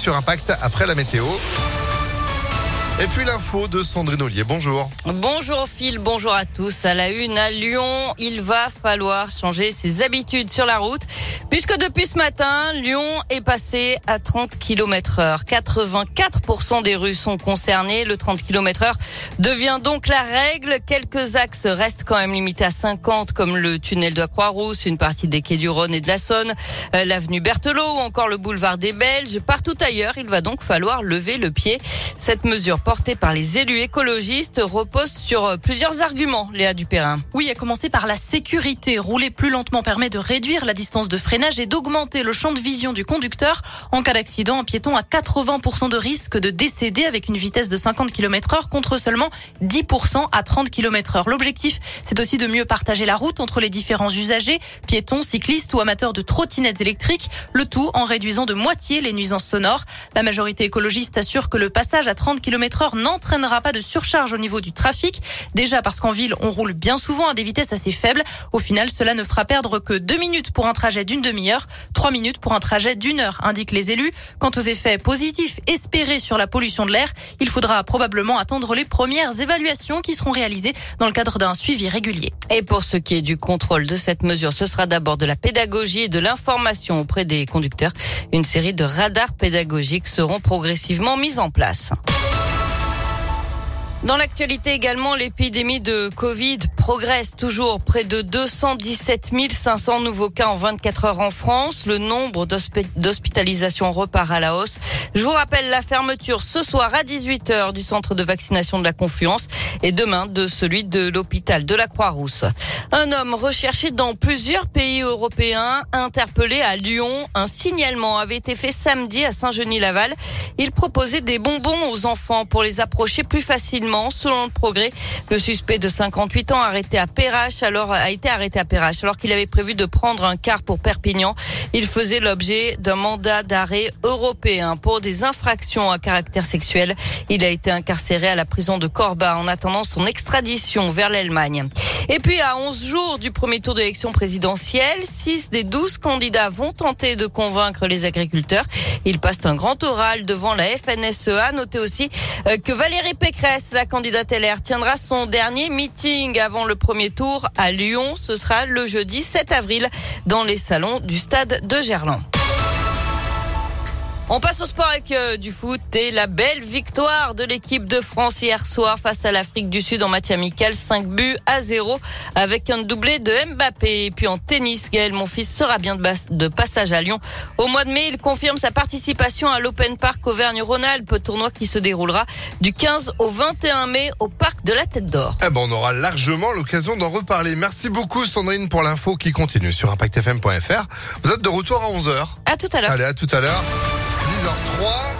sur Impact après la météo. Et puis l'info de Sandrine Ollier. Bonjour. Bonjour Phil, bonjour à tous. À la une à Lyon, il va falloir changer ses habitudes sur la route. Puisque depuis ce matin, Lyon est passé à 30 km heure. 84% des rues sont concernées. Le 30 km heure devient donc la règle. Quelques axes restent quand même limités à 50 comme le tunnel de la Croix-Rousse, une partie des quais du Rhône et de la Saône, euh, l'avenue Berthelot ou encore le boulevard des Belges. Partout ailleurs, il va donc falloir lever le pied. Cette mesure portée par les élus écologistes repose sur euh, plusieurs arguments, Léa Dupérin. Oui, à commencer par la sécurité. Rouler plus lentement permet de réduire la distance de freinage et d'augmenter le champ de vision du conducteur. En cas d'accident, un piéton a 80% de risque de décéder avec une vitesse de 50 km heure contre seulement 10% à 30 km heure. L'objectif, c'est aussi de mieux partager la route entre les différents usagers, piétons, cyclistes ou amateurs de trottinettes électriques, le tout en réduisant de moitié les nuisances sonores. La majorité écologiste assure que le passage à 30 km heure n'entraînera pas de surcharge au niveau du trafic. Déjà parce qu'en ville, on roule bien souvent à des vitesses assez faibles. Au final, cela ne fera perdre que deux minutes pour un trajet d'une demi-heure, trois minutes pour un trajet d'une heure, indiquent les élus. Quant aux effets positifs espérés sur la pollution de l'air, il faudra probablement attendre les premières évaluations qui seront réalisées dans le cadre d'un suivi régulier. Et pour ce qui est du contrôle de cette mesure, ce sera d'abord de la pédagogie et de l'information auprès des conducteurs. Une série de radars pédagogiques seront progressivement mis en place. Dans l'actualité également, l'épidémie de Covid progresse toujours. Près de 217 500 nouveaux cas en 24 heures en France. Le nombre d'hospitalisations repart à la hausse. Je vous rappelle la fermeture ce soir à 18h du centre de vaccination de la Confluence et demain de celui de l'hôpital de la Croix-Rousse. Un homme recherché dans plusieurs pays européens, interpellé à Lyon. Un signalement avait été fait samedi à Saint-Genis-Laval. Il proposait des bonbons aux enfants pour les approcher plus facilement. Selon le progrès, le suspect de 58 ans arrêté à Perrache alors a été arrêté à Perrache alors qu'il avait prévu de prendre un car pour Perpignan. Il faisait l'objet d'un mandat d'arrêt européen pour des infractions à caractère sexuel. Il a été incarcéré à la prison de Corba en attendant son extradition vers l'Allemagne. Et puis à 11 jours du premier tour de l'élection présidentielle, 6 des 12 candidats vont tenter de convaincre les agriculteurs. Ils passent un grand oral devant la FNSEA. Notez aussi euh, que Valérie Pécresse, la candidate LR, tiendra son dernier meeting avant le premier tour à Lyon. Ce sera le jeudi 7 avril dans les salons du stade de Gerland. On passe au sport avec euh, du foot et la belle victoire de l'équipe de France hier soir face à l'Afrique du Sud en match amical, 5 buts à 0 avec un doublé de Mbappé. Et puis en tennis, Gaël fils sera bien de, de, passage à Lyon. Au mois de mai, il confirme sa participation à l'Open Park Auvergne-Rhône-Alpes, tournoi qui se déroulera du 15 au 21 mai au Parc de la Tête d'Or. Eh ben, on aura largement l'occasion d'en reparler. Merci beaucoup Sandrine pour l'info qui continue sur impactfm.fr. Vous êtes de retour à 11h. À tout à l'heure. Allez, à tout à l'heure. 10h03.